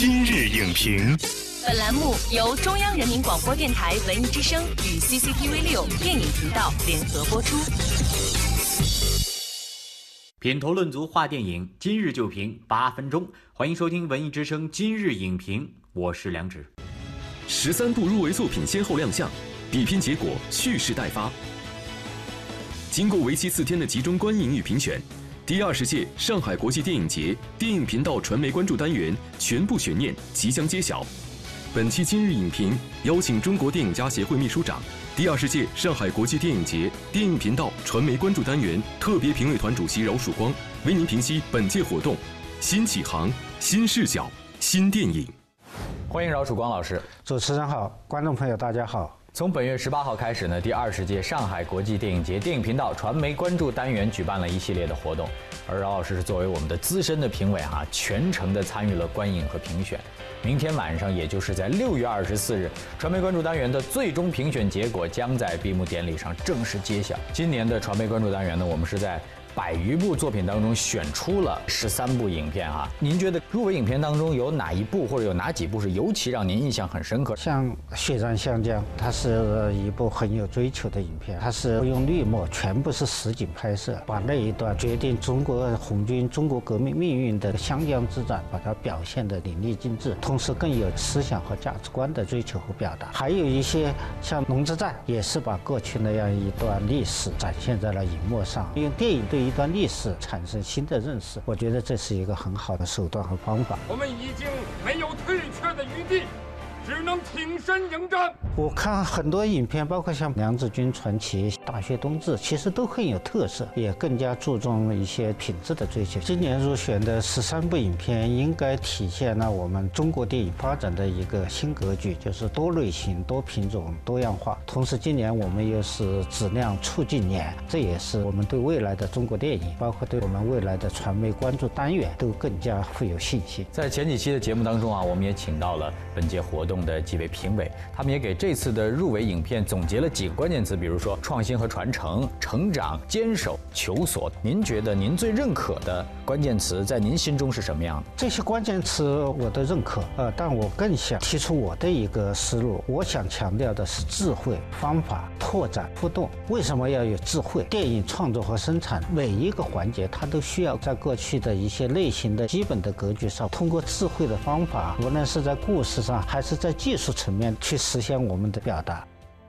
今日影评，本栏目由中央人民广播电台文艺之声与 CCTV 六电影频道联合播出。品头论足话电影，今日就评八分钟。欢迎收听文艺之声今日影评，我是梁植。十三部入围作品先后亮相，比拼结果蓄势待发。经过为期四天的集中观影与评选。第二十届上海国际电影节电影频道传媒关注单元全部悬念即将揭晓。本期今日影评邀请中国电影家协会秘书长、第二十届上海国际电影节电影频道传媒关注单元特别评委团主席饶曙光，为您评析本届活动新启航、新视角、新电影。欢迎饶曙光老师。主持人好，观众朋友大家好。从本月十八号开始呢，第二十届上海国际电影节电影频道传媒关注单元举办了一系列的活动，而饶老师是作为我们的资深的评委哈，全程的参与了观影和评选。明天晚上，也就是在六月二十四日，传媒关注单元的最终评选结果将在闭幕典礼上正式揭晓。今年的传媒关注单元呢，我们是在。百余部作品当中选出了十三部影片哈，您觉得入围影片当中有哪一部或者有哪几部是尤其让您印象很深刻？像《血战湘江》，它是一部很有追求的影片，它是用绿幕，全部是实景拍摄，把那一段决定中国红军、中国革命命运的湘江之战，把它表现得淋漓尽致，同时更有思想和价值观的追求和表达。还有一些像《龙之战》，也是把过去那样一段历史展现在了荧幕上，用电影对。一段历史产生新的认识，我觉得这是一个很好的手段和方法。我们已经没有退却的余地。只能挺身迎战。我看很多影片，包括像《梁子军传奇》《大学冬至》，其实都很有特色，也更加注重一些品质的追求。今年入选的十三部影片，应该体现了我们中国电影发展的一个新格局，就是多类型、多品种、多样化。同时，今年我们又是质量促进年，这也是我们对未来的中国电影，包括对我们未来的传媒关注单元，都更加富有信心。在前几期的节目当中啊，我们也请到了本届活动。的几位评委，他们也给这次的入围影片总结了几个关键词，比如说创新和传承、成长、坚守、求索。您觉得您最认可的关键词在您心中是什么样的？这些关键词我都认可，呃，但我更想提出我的一个思路。我想强调的是智慧、方法、拓展、互动。为什么要有智慧？电影创作和生产每一个环节，它都需要在过去的一些类型的基本的格局上，通过智慧的方法，无论是在故事上还是在在技术层面去实现我们的表达，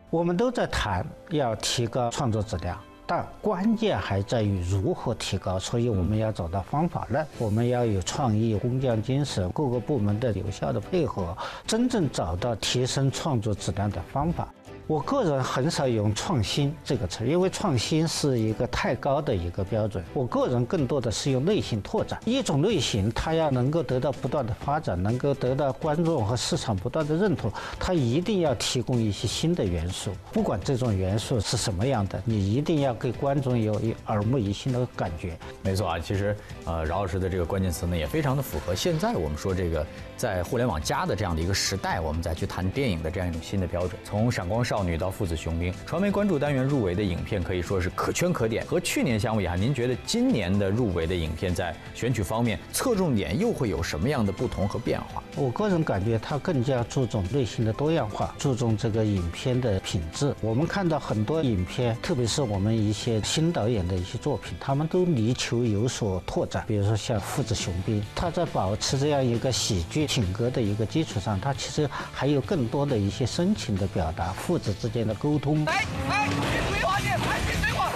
我们都在谈要提高创作质量，但关键还在于如何提高。所以我们要找到方法论，我们要有创意、工匠精神，各个部门的有效的配合，真正找到提升创作质量的方法。我个人很少用“创新”这个词，因为创新是一个太高的一个标准。我个人更多的是用类型拓展。一种类型，它要能够得到不断的发展，能够得到观众和市场不断的认同，它一定要提供一些新的元素。不管这种元素是什么样的，你一定要给观众有一耳目一新的感觉。没错啊，其实呃，饶老师的这个关键词呢，也非常的符合现在我们说这个在互联网加的这样的一个时代，我们再去谈电影的这样一种新的标准。从闪光少。少女到父子雄兵，传媒关注单元入围的影片可以说是可圈可点。和去年相比啊，您觉得今年的入围的影片在选取方面侧重点又会有什么样的不同和变化？我个人感觉它更加注重类型的多样化，注重这个影片的品质。我们看到很多影片，特别是我们一些新导演的一些作品，他们都力求有所拓展。比如说像父子雄兵，他在保持这样一个喜剧品格的一个基础上，他其实还有更多的一些深情的表达。父子。之间的沟通。来来，对话去，来对话。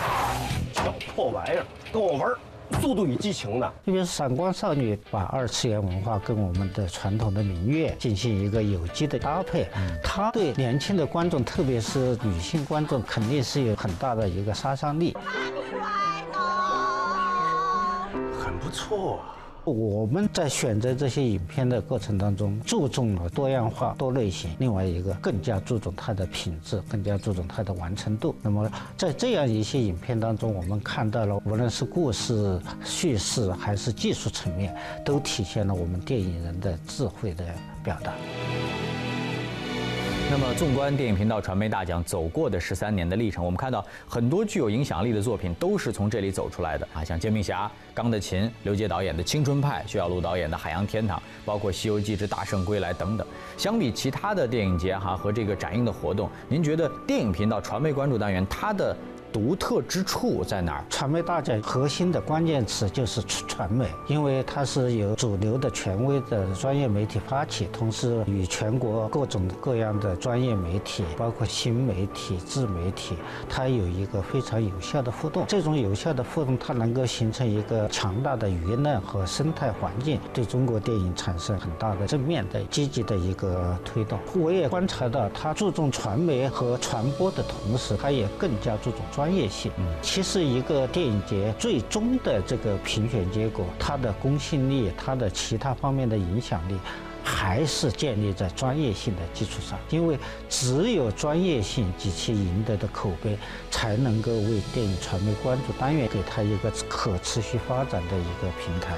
小破玩意儿，跟我玩《速度与激情》呢？因为《闪光少女》把二次元文化跟我们的传统的民乐进行一个有机的搭配，它对年轻的观众，特别是女性观众，肯定是有很大的一个杀伤力。很不错。我们在选择这些影片的过程当中，注重了多样化、多类型。另外一个，更加注重它的品质，更加注重它的完成度。那么，在这样一些影片当中，我们看到了，无论是故事叙事还是技术层面，都体现了我们电影人的智慧的表达。那么，纵观电影频道传媒大奖走过的十三年的历程，我们看到很多具有影响力的作品都是从这里走出来的啊，像《煎饼侠》、《钢的琴》、刘杰导演的《青春派》、徐小璐导演的《海洋天堂》，包括《西游记之大圣归来》等等。相比其他的电影节哈和这个展映的活动，您觉得电影频道传媒关注单元它的？独特之处在哪儿？传媒大奖核心的关键词就是传媒，因为它是由主流的权威的专业媒体发起，同时与全国各种各样的专业媒体，包括新媒体、自媒体，它有一个非常有效的互动。这种有效的互动，它能够形成一个强大的舆论和生态环境，对中国电影产生很大的正面的、积极的一个推动。我也观察到，它注重传媒和传播的同时，它也更加注重专。专业性，嗯，其实一个电影节最终的这个评选结果，它的公信力，它的其他方面的影响力，还是建立在专业性的基础上。因为只有专业性及其赢得的口碑，才能够为电影传媒关注单元给它一个可持续发展的一个平台。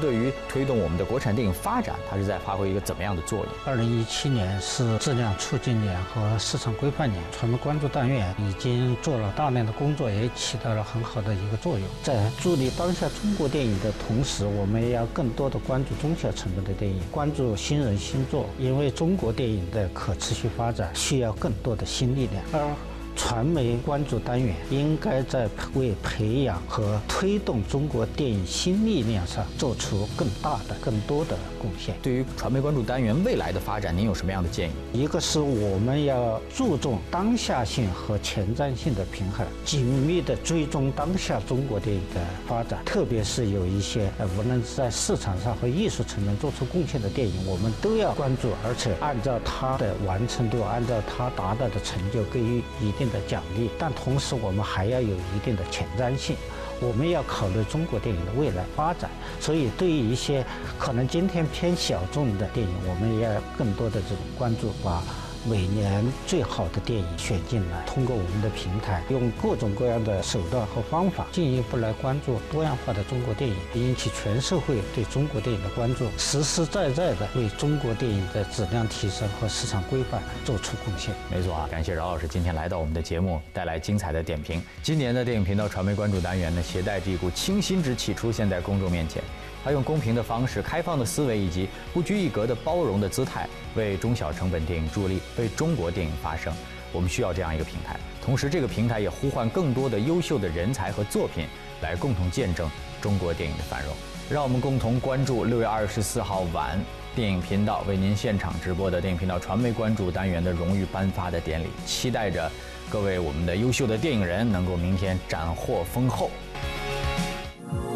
对于推动我们的国产电影发展，它是在发挥一个怎么样的作用？二零一七年是质量促进年和市场规范年，传媒关注单元已经做了大量的工作，也起到了很好的一个作用。在助力当下中国电影的同时，我们也要更多的关注中小成本的电影，关注新人新作，因为中国电影的可持续发展需要更多的新力量。而传媒关注单元应该在为培养和推动中国电影新力量上做出更大的、更多的贡献。对于传媒关注单元未来的发展，您有什么样的建议？一个是我们要注重当下性和前瞻性的平衡，紧密地追踪当下中国电影的发展，特别是有一些呃，无论是在市场上和艺术层面做出贡献的电影，我们都要关注，而且按照它的完成度，按照它达到的成就给予一的奖励，但同时我们还要有一定的前瞻性，我们要考虑中国电影的未来发展。所以，对于一些可能今天偏小众的电影，我们也要更多的这种关注，把。每年最好的电影选进来，通过我们的平台，用各种各样的手段和方法，进一步来关注多样化的中国电影，引起全社会对中国电影的关注，实实在在的为中国电影的质量提升和市场规范做出贡献。没错啊，感谢饶老师今天来到我们的节目，带来精彩的点评。今年的电影频道传媒关注单元呢，携带着一股清新之气出现在公众面前。他用公平的方式、开放的思维以及不拘一格的包容的姿态，为中小成本电影助力，为中国电影发声。我们需要这样一个平台，同时这个平台也呼唤更多的优秀的人才和作品，来共同见证中国电影的繁荣。让我们共同关注六月二十四号晚电影频道为您现场直播的电影频道传媒关注单元的荣誉颁发的典礼。期待着各位我们的优秀的电影人能够明天斩获丰厚。